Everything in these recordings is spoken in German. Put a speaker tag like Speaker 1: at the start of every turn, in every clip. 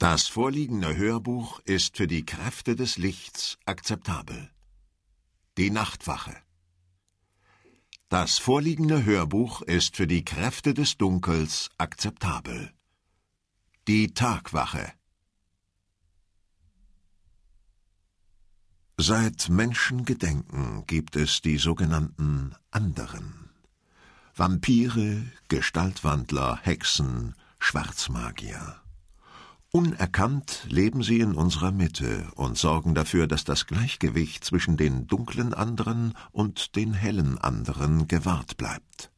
Speaker 1: Das vorliegende Hörbuch ist für die Kräfte des Lichts akzeptabel. Die Nachtwache. Das vorliegende Hörbuch ist für die Kräfte des Dunkels akzeptabel. Die Tagwache. Seit Menschengedenken gibt es die sogenannten anderen. Vampire, Gestaltwandler, Hexen, Schwarzmagier. Unerkannt leben sie in unserer Mitte und sorgen dafür, dass das Gleichgewicht zwischen den dunklen anderen und den hellen anderen gewahrt bleibt.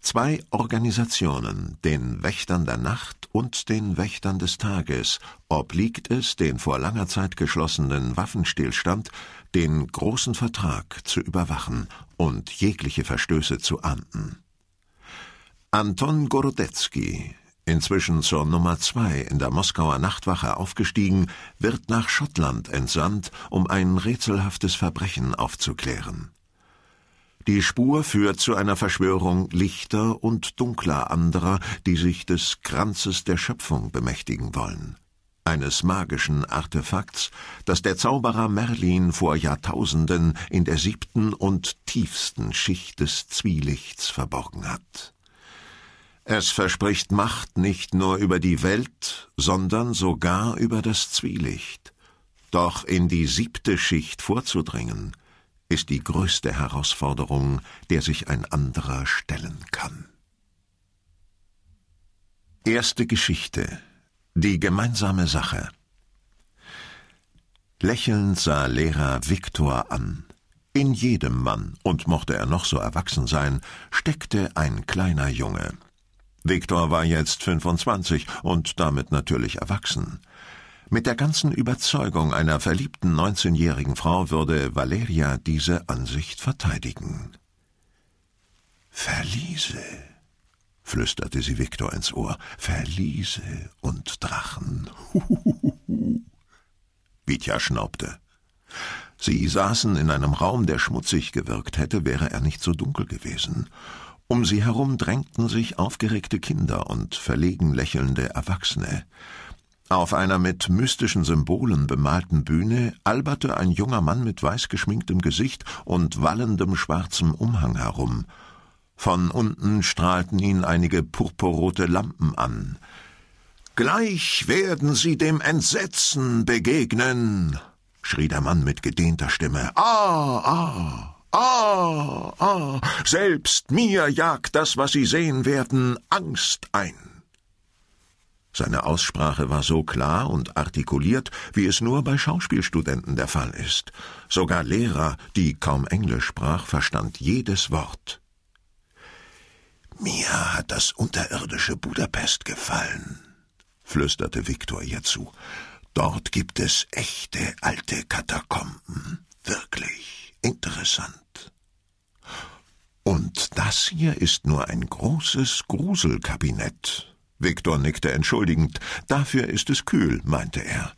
Speaker 1: Zwei Organisationen, den Wächtern der Nacht und den Wächtern des Tages, obliegt es, den vor langer Zeit geschlossenen Waffenstillstand, den großen Vertrag zu überwachen und jegliche Verstöße zu ahnden. Anton Gorodetzky, inzwischen zur Nummer zwei in der Moskauer Nachtwache aufgestiegen, wird nach Schottland entsandt, um ein rätselhaftes Verbrechen aufzuklären. Die Spur führt zu einer Verschwörung lichter und dunkler anderer, die sich des Kranzes der Schöpfung bemächtigen wollen. Eines magischen Artefakts, das der Zauberer Merlin vor Jahrtausenden in der siebten und tiefsten Schicht des Zwielichts verborgen hat. Es verspricht Macht nicht nur über die Welt, sondern sogar über das Zwielicht. Doch in die siebte Schicht vorzudringen, ist die größte Herausforderung, der sich ein anderer stellen kann. Erste Geschichte Die gemeinsame Sache Lächelnd sah Lehrer Viktor an. In jedem Mann, und mochte er noch so erwachsen sein, steckte ein kleiner Junge. Viktor war jetzt 25 und damit natürlich erwachsen. Mit der ganzen Überzeugung einer verliebten neunzehnjährigen Frau würde Valeria diese Ansicht verteidigen. Verliese, flüsterte sie Viktor ins Ohr, Verliese und Drachen. Huhuhuhu. Vitya schnaubte. Sie saßen in einem Raum, der schmutzig gewirkt hätte, wäre er nicht so dunkel gewesen. Um sie herum drängten sich aufgeregte Kinder und verlegen lächelnde Erwachsene. Auf einer mit mystischen Symbolen bemalten Bühne alberte ein junger Mann mit weiß geschminktem Gesicht und wallendem schwarzem Umhang herum. Von unten strahlten ihn einige purpurrote Lampen an. Gleich werden Sie dem Entsetzen begegnen, schrie der Mann mit gedehnter Stimme. Ah, ah, ah, ah, selbst mir jagt das, was Sie sehen werden, Angst ein. Seine Aussprache war so klar und artikuliert, wie es nur bei Schauspielstudenten der Fall ist. Sogar Lehrer, die kaum Englisch sprach, verstand jedes Wort. Mir hat das unterirdische Budapest gefallen, flüsterte Viktor ihr zu. Dort gibt es echte alte Katakomben. Wirklich interessant. Und das hier ist nur ein großes Gruselkabinett, Viktor nickte entschuldigend. Dafür ist es kühl, meinte er.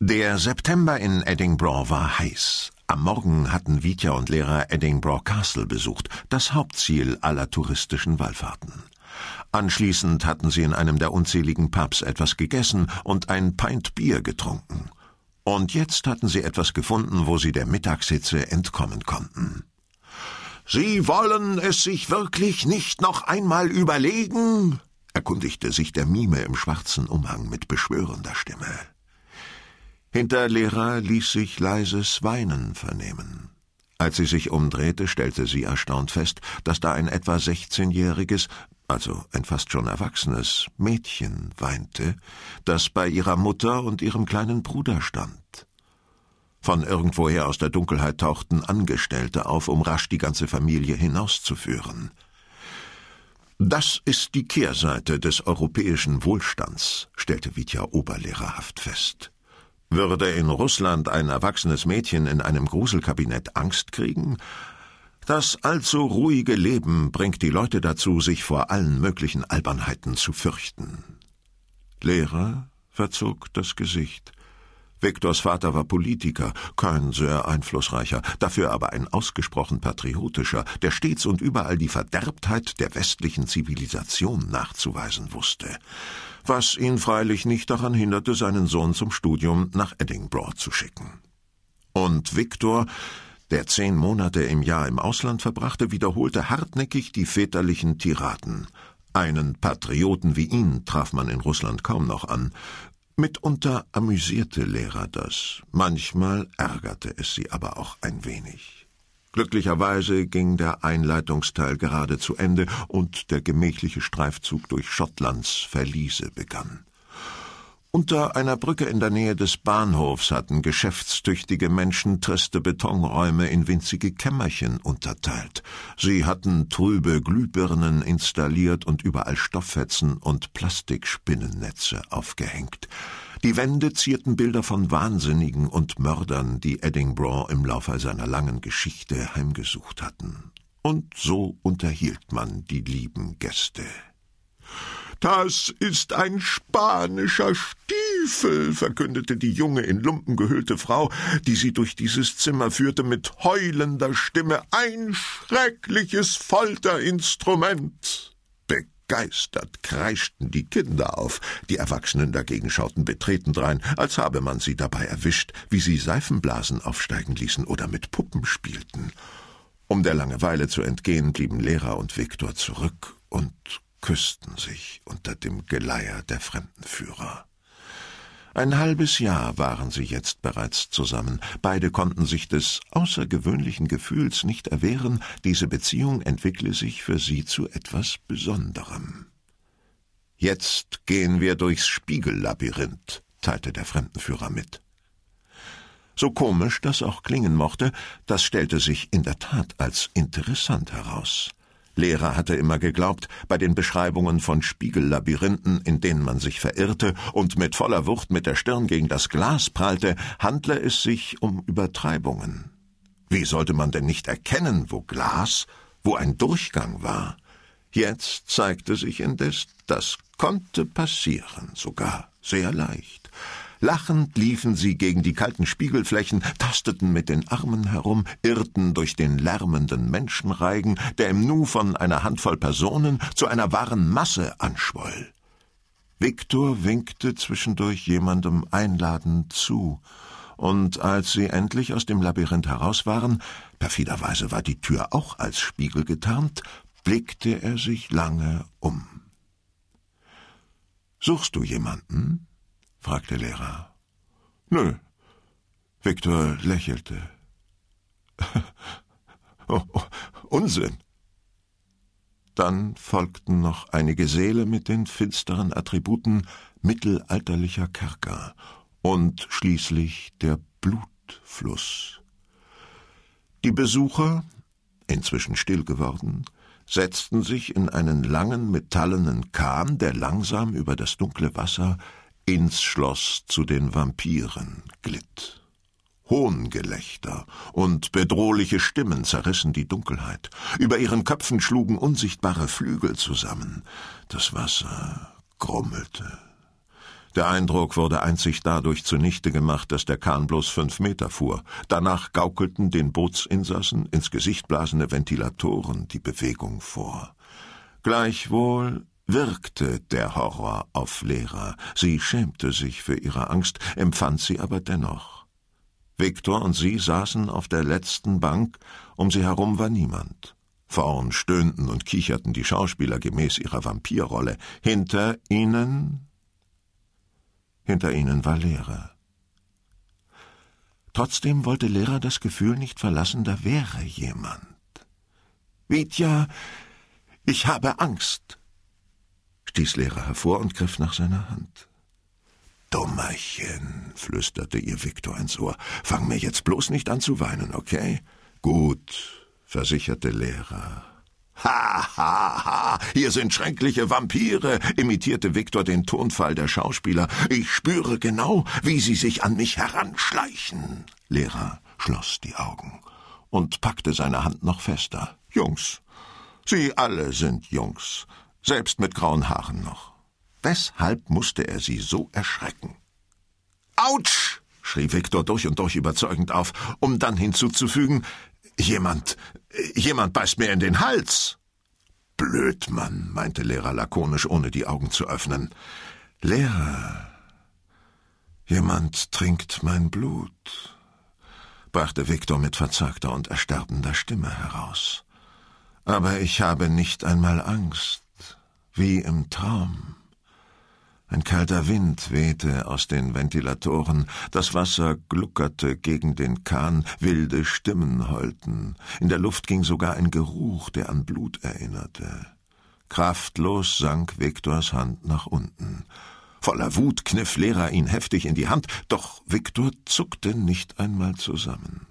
Speaker 1: Der September in Edinburgh war heiß. Am Morgen hatten Vitya und Lehrer Edinburgh Castle besucht, das Hauptziel aller touristischen Wallfahrten. Anschließend hatten sie in einem der unzähligen Pubs etwas gegessen und ein Pint Bier getrunken. Und jetzt hatten sie etwas gefunden, wo sie der Mittagshitze entkommen konnten. Sie wollen es sich wirklich nicht noch einmal überlegen? erkundigte sich der Mime im schwarzen Umhang mit beschwörender Stimme. Hinter Lehrer ließ sich leises Weinen vernehmen. Als sie sich umdrehte, stellte sie erstaunt fest, dass da ein etwa sechzehnjähriges, also ein fast schon erwachsenes Mädchen weinte, das bei ihrer Mutter und ihrem kleinen Bruder stand. Von irgendwoher aus der Dunkelheit tauchten Angestellte auf, um rasch die ganze Familie hinauszuführen. Das ist die Kehrseite des europäischen Wohlstands, stellte Vitya oberlehrerhaft fest. Würde in Russland ein erwachsenes Mädchen in einem Gruselkabinett Angst kriegen? Das allzu ruhige Leben bringt die Leute dazu, sich vor allen möglichen Albernheiten zu fürchten. Lehrer verzog das Gesicht. Viktors Vater war Politiker, kein sehr einflussreicher, dafür aber ein ausgesprochen patriotischer, der stets und überall die Verderbtheit der westlichen Zivilisation nachzuweisen wusste, was ihn freilich nicht daran hinderte, seinen Sohn zum Studium nach Edinburgh zu schicken. Und Viktor, der zehn Monate im Jahr im Ausland verbrachte, wiederholte hartnäckig die väterlichen Tiraden. Einen Patrioten wie ihn traf man in Russland kaum noch an, Mitunter amüsierte Lehrer das, manchmal ärgerte es sie aber auch ein wenig. Glücklicherweise ging der Einleitungsteil gerade zu Ende und der gemächliche Streifzug durch Schottlands Verliese begann. Unter einer Brücke in der Nähe des Bahnhofs hatten geschäftstüchtige Menschen triste Betonräume in winzige Kämmerchen unterteilt. Sie hatten trübe Glühbirnen installiert und überall Stofffetzen und Plastikspinnennetze aufgehängt. Die Wände zierten Bilder von Wahnsinnigen und Mördern, die Edinburgh im Laufe seiner langen Geschichte heimgesucht hatten. Und so unterhielt man die lieben Gäste. Das ist ein spanischer Stiefel, verkündete die junge in Lumpen gehüllte Frau, die sie durch dieses Zimmer führte mit heulender Stimme. Ein schreckliches Folterinstrument. Begeistert kreischten die Kinder auf, die Erwachsenen dagegen schauten betreten drein, als habe man sie dabei erwischt, wie sie Seifenblasen aufsteigen ließen oder mit Puppen spielten. Um der Langeweile zu entgehen, blieben Lehrer und Viktor zurück und küssten sich unter dem Geleier der Fremdenführer. Ein halbes Jahr waren sie jetzt bereits zusammen. Beide konnten sich des außergewöhnlichen Gefühls nicht erwehren, diese Beziehung entwickle sich für sie zu etwas Besonderem. Jetzt gehen wir durchs Spiegellabyrinth, teilte der Fremdenführer mit. So komisch das auch klingen mochte, das stellte sich in der Tat als interessant heraus. Lehrer hatte immer geglaubt, bei den Beschreibungen von Spiegellabyrinthen, in denen man sich verirrte und mit voller Wucht mit der Stirn gegen das Glas prallte, handle es sich um Übertreibungen. Wie sollte man denn nicht erkennen, wo Glas, wo ein Durchgang war? Jetzt zeigte sich indes, das konnte passieren, sogar sehr leicht. Lachend liefen sie gegen die kalten Spiegelflächen, tasteten mit den Armen herum, irrten durch den lärmenden Menschenreigen, der im Nu von einer Handvoll Personen zu einer wahren Masse anschwoll. Viktor winkte zwischendurch jemandem einladend zu, und als sie endlich aus dem Labyrinth heraus waren, perfiderweise war die Tür auch als Spiegel getarnt, blickte er sich lange um. Suchst du jemanden? Fragte Lehrer. Nö. Viktor lächelte. oh, oh, Unsinn. Dann folgten noch einige Seele mit den finsteren Attributen mittelalterlicher Kerker und schließlich der Blutfluss. Die Besucher, inzwischen still geworden, setzten sich in einen langen metallenen Kahn, der langsam über das dunkle Wasser ins Schloss zu den Vampiren glitt. Hohngelächter und bedrohliche Stimmen zerrissen die Dunkelheit. Über ihren Köpfen schlugen unsichtbare Flügel zusammen. Das Wasser grummelte. Der Eindruck wurde einzig dadurch zunichte gemacht, dass der Kahn bloß fünf Meter fuhr. Danach gaukelten den Bootsinsassen ins Gesicht blasende Ventilatoren die Bewegung vor. Gleichwohl wirkte der Horror auf Lehrer. Sie schämte sich für ihre Angst, empfand sie aber dennoch. Viktor und sie saßen auf der letzten Bank, um sie herum war niemand. Vorn stöhnten und kicherten die Schauspieler gemäß ihrer Vampirrolle. Hinter ihnen hinter ihnen war Leere. Trotzdem wollte Lehrer das Gefühl nicht verlassen, da wäre jemand. Vitya, ich habe Angst, stieß Lehrer hervor und griff nach seiner Hand. Dummerchen, flüsterte ihr Viktor ins Ohr, fang mir jetzt bloß nicht an zu weinen, okay? Gut, versicherte Lehrer. Ha, ha, ha, hier sind schreckliche Vampire, imitierte Viktor den Tonfall der Schauspieler. Ich spüre genau, wie sie sich an mich heranschleichen. Lehrer schloss die Augen und packte seine Hand noch fester. Jungs. Sie alle sind Jungs selbst mit grauen Haaren noch. Weshalb musste er sie so erschrecken? Autsch! schrie Viktor durch und durch überzeugend auf, um dann hinzuzufügen, jemand, jemand beißt mir in den Hals. Blödmann, meinte Lehrer lakonisch, ohne die Augen zu öffnen. Lehrer, jemand trinkt mein Blut, brachte Viktor mit verzagter und ersterbender Stimme heraus. Aber ich habe nicht einmal Angst, wie im Traum. Ein kalter Wind wehte aus den Ventilatoren, das Wasser gluckerte gegen den Kahn, wilde Stimmen heulten, in der Luft ging sogar ein Geruch, der an Blut erinnerte. Kraftlos sank Viktors Hand nach unten. Voller Wut kniff Lehrer ihn heftig in die Hand, doch Viktor zuckte nicht einmal zusammen.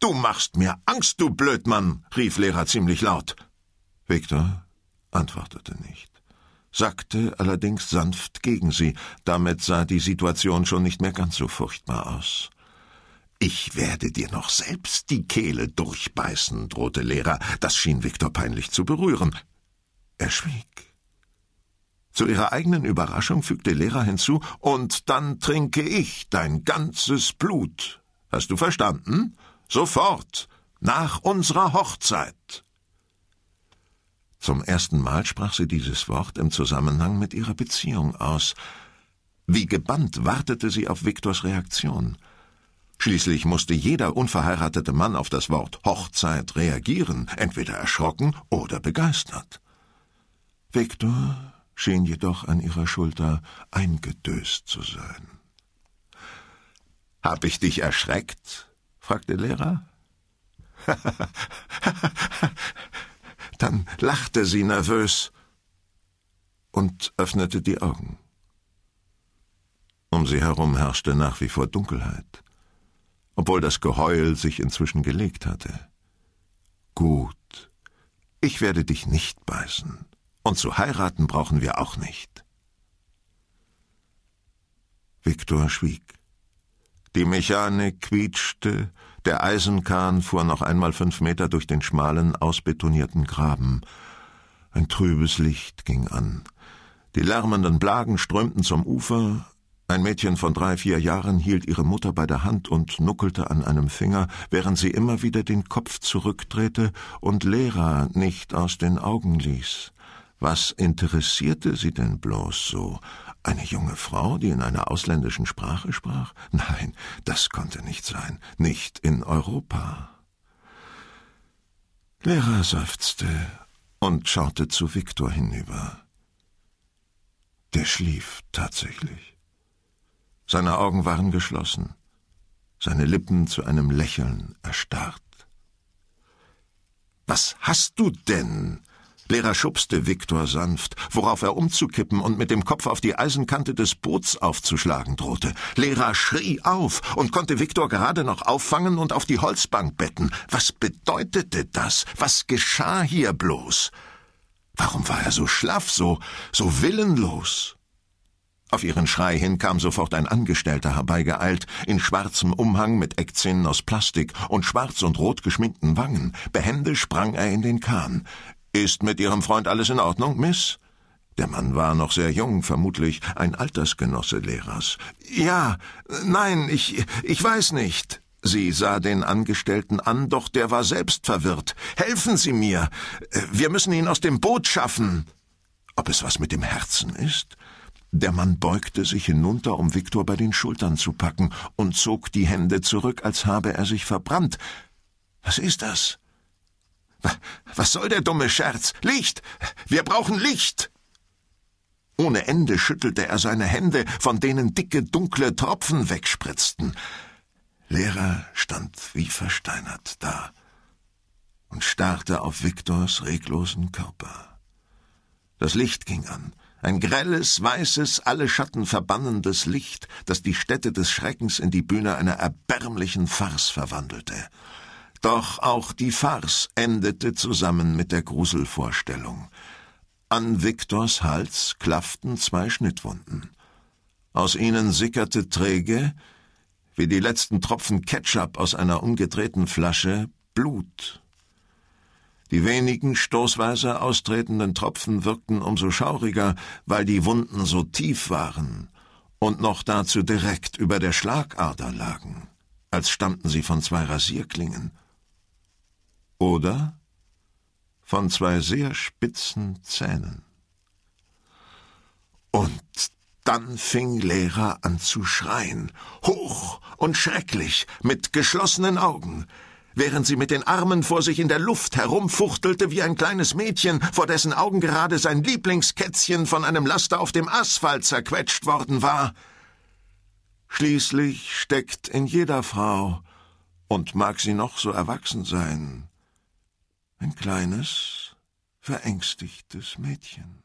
Speaker 1: Du machst mir Angst, du Blödmann, rief Lehrer ziemlich laut. Viktor antwortete nicht sackte allerdings sanft gegen sie, damit sah die Situation schon nicht mehr ganz so furchtbar aus. Ich werde dir noch selbst die Kehle durchbeißen, drohte Lehrer, das schien Viktor peinlich zu berühren. Er schwieg. Zu ihrer eigenen Überraschung fügte Lehrer hinzu, und dann trinke ich dein ganzes Blut. Hast du verstanden? Sofort, nach unserer Hochzeit. Zum ersten Mal sprach sie dieses Wort im Zusammenhang mit ihrer Beziehung aus. Wie gebannt wartete sie auf Viktors Reaktion. Schließlich musste jeder unverheiratete Mann auf das Wort Hochzeit reagieren, entweder erschrocken oder begeistert. Viktor schien jedoch an ihrer Schulter eingedöst zu sein. Hab ich dich erschreckt? fragte Lehrer. Lachte sie nervös und öffnete die Augen. Um sie herum herrschte nach wie vor Dunkelheit, obwohl das Geheul sich inzwischen gelegt hatte. Gut, ich werde dich nicht beißen, und zu heiraten brauchen wir auch nicht. Viktor schwieg. Die Mechanik quietschte, der Eisenkahn fuhr noch einmal fünf Meter durch den schmalen, ausbetonierten Graben. Ein trübes Licht ging an. Die lärmenden Blagen strömten zum Ufer. Ein Mädchen von drei, vier Jahren hielt ihre Mutter bei der Hand und nuckelte an einem Finger, während sie immer wieder den Kopf zurückdrehte und Lehrer nicht aus den Augen ließ. Was interessierte sie denn bloß so? Eine junge Frau, die in einer ausländischen Sprache sprach? Nein, das konnte nicht sein, nicht in Europa. Lehrer seufzte und schaute zu Viktor hinüber. Der schlief tatsächlich. Seine Augen waren geschlossen, seine Lippen zu einem Lächeln erstarrt. Was hast du denn? Lehrer schubste Viktor sanft, worauf er umzukippen und mit dem Kopf auf die Eisenkante des Boots aufzuschlagen drohte. Lehrer schrie auf und konnte Viktor gerade noch auffangen und auf die Holzbank betten. Was bedeutete das? Was geschah hier bloß? Warum war er so schlaff, so, so willenlos? Auf ihren Schrei hin kam sofort ein Angestellter herbeigeeilt, in schwarzem Umhang mit Eckzähnen aus Plastik und schwarz und rot geschminkten Wangen. Behende sprang er in den Kahn. Ist mit Ihrem Freund alles in Ordnung, Miss? Der Mann war noch sehr jung, vermutlich ein Altersgenosse Lehrers. Ja, nein, ich, ich weiß nicht. Sie sah den Angestellten an, doch der war selbst verwirrt. Helfen Sie mir. Wir müssen ihn aus dem Boot schaffen. Ob es was mit dem Herzen ist? Der Mann beugte sich hinunter, um Viktor bei den Schultern zu packen, und zog die Hände zurück, als habe er sich verbrannt. Was ist das? Was soll der dumme Scherz? Licht! Wir brauchen Licht! Ohne Ende schüttelte er seine Hände, von denen dicke, dunkle Tropfen wegspritzten. Lehrer stand wie versteinert da und starrte auf Viktors reglosen Körper. Das Licht ging an, ein grelles, weißes, alle Schatten verbannendes Licht, das die Stätte des Schreckens in die Bühne einer erbärmlichen Farce verwandelte. Doch auch die Farce endete zusammen mit der Gruselvorstellung. An Viktors Hals klafften zwei Schnittwunden. Aus ihnen sickerte träge, wie die letzten Tropfen Ketchup aus einer umgedrehten Flasche, Blut. Die wenigen stoßweise austretenden Tropfen wirkten umso schauriger, weil die Wunden so tief waren und noch dazu direkt über der Schlagader lagen, als stammten sie von zwei Rasierklingen. Oder von zwei sehr spitzen Zähnen. Und dann fing Lehrer an zu schreien, hoch und schrecklich, mit geschlossenen Augen, während sie mit den Armen vor sich in der Luft herumfuchtelte wie ein kleines Mädchen, vor dessen Augen gerade sein Lieblingskätzchen von einem Laster auf dem Asphalt zerquetscht worden war. Schließlich steckt in jeder Frau, und mag sie noch so erwachsen sein, ein kleines, verängstigtes Mädchen.